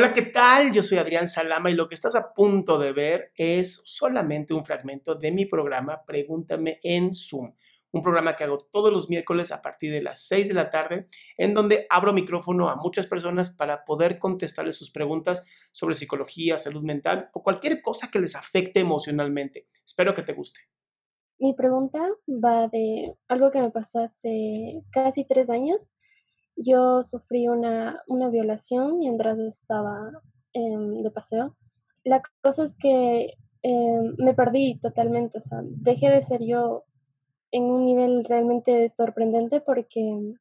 Hola, ¿qué tal? Yo soy Adrián Salama y lo que estás a punto de ver es solamente un fragmento de mi programa Pregúntame en Zoom, un programa que hago todos los miércoles a partir de las 6 de la tarde, en donde abro micrófono a muchas personas para poder contestarles sus preguntas sobre psicología, salud mental o cualquier cosa que les afecte emocionalmente. Espero que te guste. Mi pregunta va de algo que me pasó hace casi tres años yo sufrí una, una violación mientras estaba em, de paseo. La cosa es que em, me perdí totalmente, o sea, dejé de ser yo en un nivel realmente sorprendente porque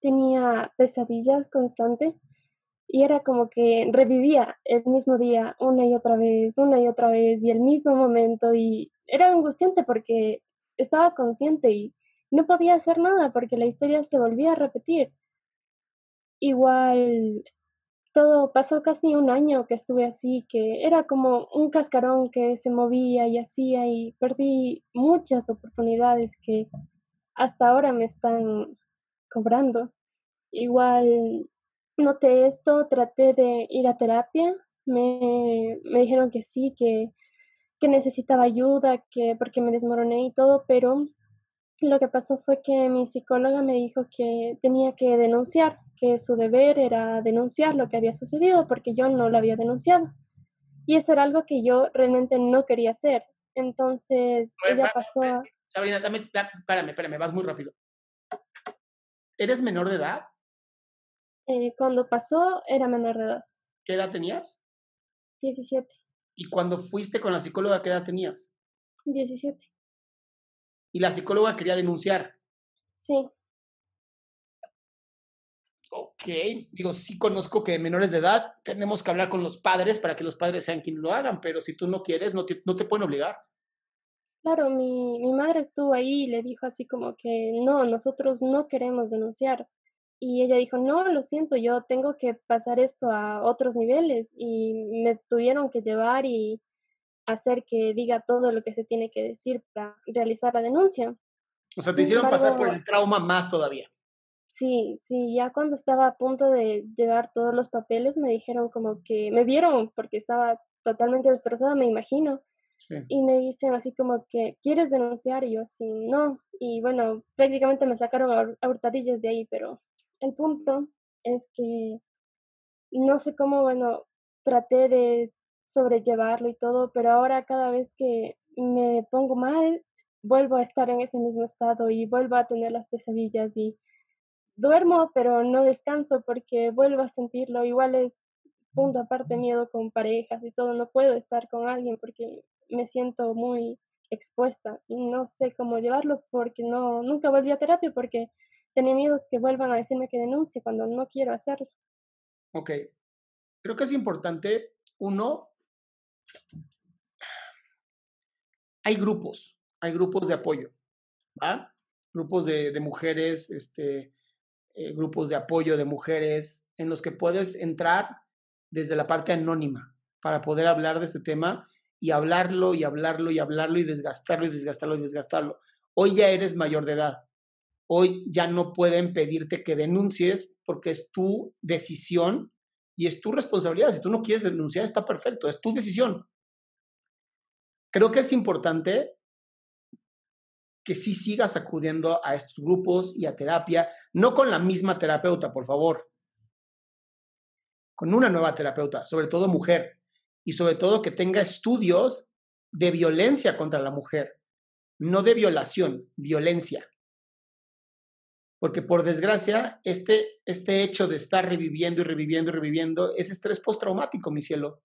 tenía pesadillas constantes y era como que revivía el mismo día una y otra vez, una y otra vez y el mismo momento y era angustiante porque estaba consciente y no podía hacer nada porque la historia se volvía a repetir. Igual todo pasó casi un año que estuve así, que era como un cascarón que se movía y hacía y perdí muchas oportunidades que hasta ahora me están cobrando. Igual noté esto, traté de ir a terapia, me, me dijeron que sí, que, que necesitaba ayuda, que porque me desmoroné y todo, pero lo que pasó fue que mi psicóloga me dijo que tenía que denunciar, que su deber era denunciar lo que había sucedido porque yo no lo había denunciado. Y eso era algo que yo realmente no quería hacer. Entonces, ella pasó a... Sabrina, dame, espérame, espérame, vas muy rápido. ¿Eres menor de edad? Eh, cuando pasó, era menor de edad. ¿Qué edad tenías? 17. ¿Y cuando fuiste con la psicóloga, qué edad tenías? 17 y la psicóloga quería denunciar. Sí. Ok, digo, sí conozco que de menores de edad tenemos que hablar con los padres para que los padres sean quienes lo hagan, pero si tú no quieres, no te, no te pueden obligar. Claro, mi, mi madre estuvo ahí y le dijo así como que no, nosotros no queremos denunciar. Y ella dijo, no, lo siento, yo tengo que pasar esto a otros niveles y me tuvieron que llevar y hacer que diga todo lo que se tiene que decir para realizar la denuncia. O sea, te hicieron pasar por el trauma más todavía. Sí, sí, ya cuando estaba a punto de llevar todos los papeles me dijeron como que me vieron porque estaba totalmente destrozada, me imagino. Y me dicen así como que, ¿quieres denunciar? Y yo así, no. Y bueno, prácticamente me sacaron a, hurtadillas de ahí, pero el punto es que no sé cómo, bueno, traté de sobrellevarlo y todo, pero ahora cada vez que me pongo mal, vuelvo a estar en ese mismo estado y vuelvo a tener las pesadillas y duermo, pero no descanso porque vuelvo a sentirlo. Igual es punto aparte miedo con parejas y todo, no puedo estar con alguien porque me siento muy expuesta y no sé cómo llevarlo porque no nunca volví a terapia porque tenía miedo que vuelvan a decirme que denuncie cuando no quiero hacerlo. Ok. Creo que es importante, uno, hay grupos, hay grupos de apoyo. Grupos de, mujeres, este, eh, grupos de apoyo de mujeres en los que puedes entrar desde la parte anónima para poder hablar de este tema y hablarlo y hablarlo y hablarlo y desgastarlo y desgastarlo y desgastarlo. Hoy ya eres mayor de edad. Hoy ya no pueden pedirte que denuncies porque es tu decisión y es tu responsabilidad. Si tú no quieres denunciar, está perfecto, es tu decisión. Creo que es importante que sí sigas acudiendo a estos grupos y a terapia, no con la misma terapeuta, por favor, con una nueva terapeuta, sobre todo mujer, y sobre todo que tenga estudios de violencia contra la mujer, no de violación, violencia porque por desgracia, este, este hecho de estar reviviendo y reviviendo y reviviendo es estrés postraumático, mi cielo.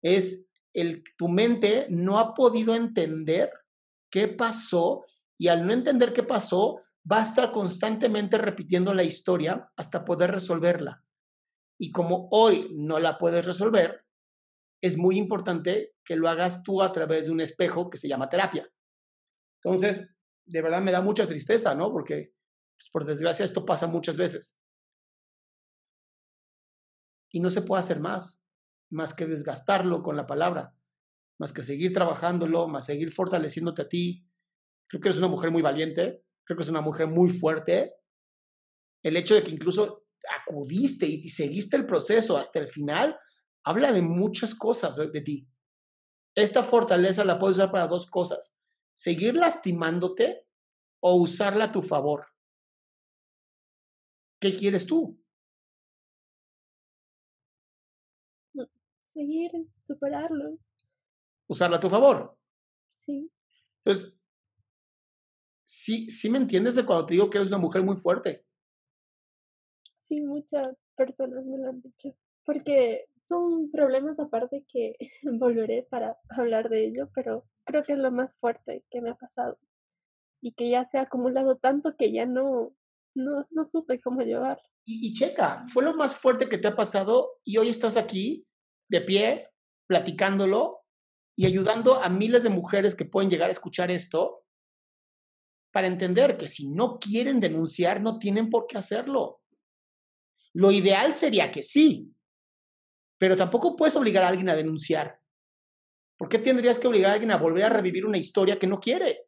Es el tu mente no ha podido entender qué pasó y al no entender qué pasó, va a estar constantemente repitiendo la historia hasta poder resolverla. Y como hoy no la puedes resolver, es muy importante que lo hagas tú a través de un espejo que se llama terapia. Entonces, de verdad me da mucha tristeza, ¿no? Porque pues, por desgracia esto pasa muchas veces. Y no se puede hacer más, más que desgastarlo con la palabra, más que seguir trabajándolo, más seguir fortaleciéndote a ti. Creo que eres una mujer muy valiente, creo que es una mujer muy fuerte. El hecho de que incluso acudiste y seguiste el proceso hasta el final, habla de muchas cosas de ti. Esta fortaleza la puedes usar para dos cosas. Seguir lastimándote o usarla a tu favor. ¿Qué quieres tú? Seguir, superarlo. Usarla a tu favor. Sí. Entonces, sí, sí me entiendes de cuando te digo que eres una mujer muy fuerte. Sí, muchas personas me lo han dicho. Porque son problemas aparte que volveré para hablar de ello, pero creo que es lo más fuerte que me ha pasado. Y que ya se ha acumulado tanto que ya no, no, no supe cómo llevar. Y, y checa, fue lo más fuerte que te ha pasado y hoy estás aquí, de pie, platicándolo y ayudando a miles de mujeres que pueden llegar a escuchar esto para entender que si no quieren denunciar, no tienen por qué hacerlo. Lo ideal sería que sí, pero tampoco puedes obligar a alguien a denunciar. ¿Por qué tendrías que obligar a alguien a volver a revivir una historia que no quiere?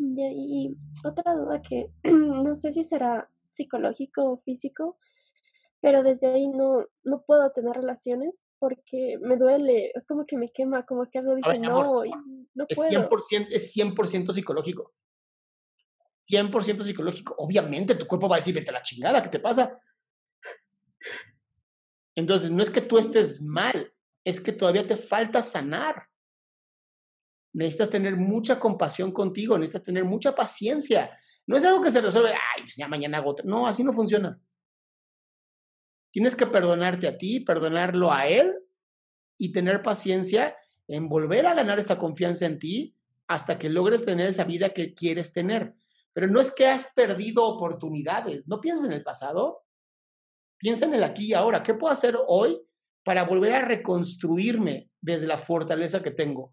Y otra duda que no sé si será psicológico o físico, pero desde ahí no, no puedo tener relaciones porque me duele, es como que me quema, como que algo dice, no, no es puedo. 100%, es 100% psicológico. 100% psicológico. Obviamente tu cuerpo va a decir, vete a la chingada, ¿qué te pasa? Entonces, no es que tú estés mal, es que todavía te falta sanar. Necesitas tener mucha compasión contigo, necesitas tener mucha paciencia. No es algo que se resuelve, ay, pues ya mañana hago. No, así no funciona. Tienes que perdonarte a ti, perdonarlo a él y tener paciencia en volver a ganar esta confianza en ti hasta que logres tener esa vida que quieres tener. Pero no es que has perdido oportunidades, no pienses en el pasado, piensa en el aquí y ahora. ¿Qué puedo hacer hoy para volver a reconstruirme desde la fortaleza que tengo?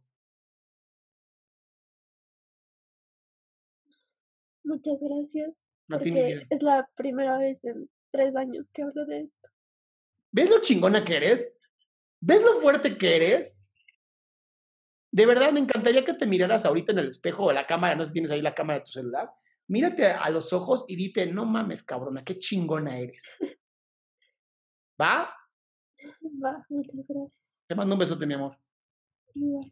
Muchas gracias. porque es la primera vez en tres años que hablo de esto. ¿Ves lo chingona que eres? ¿Ves lo fuerte que eres? De verdad, me encantaría que te miraras ahorita en el espejo o la cámara, no sé si tienes ahí la cámara de tu celular. Mírate a los ojos y dite, no mames, cabrona, qué chingona eres. ¿Va? Va, muchas gracias. Te mando un besote, mi amor. Igual.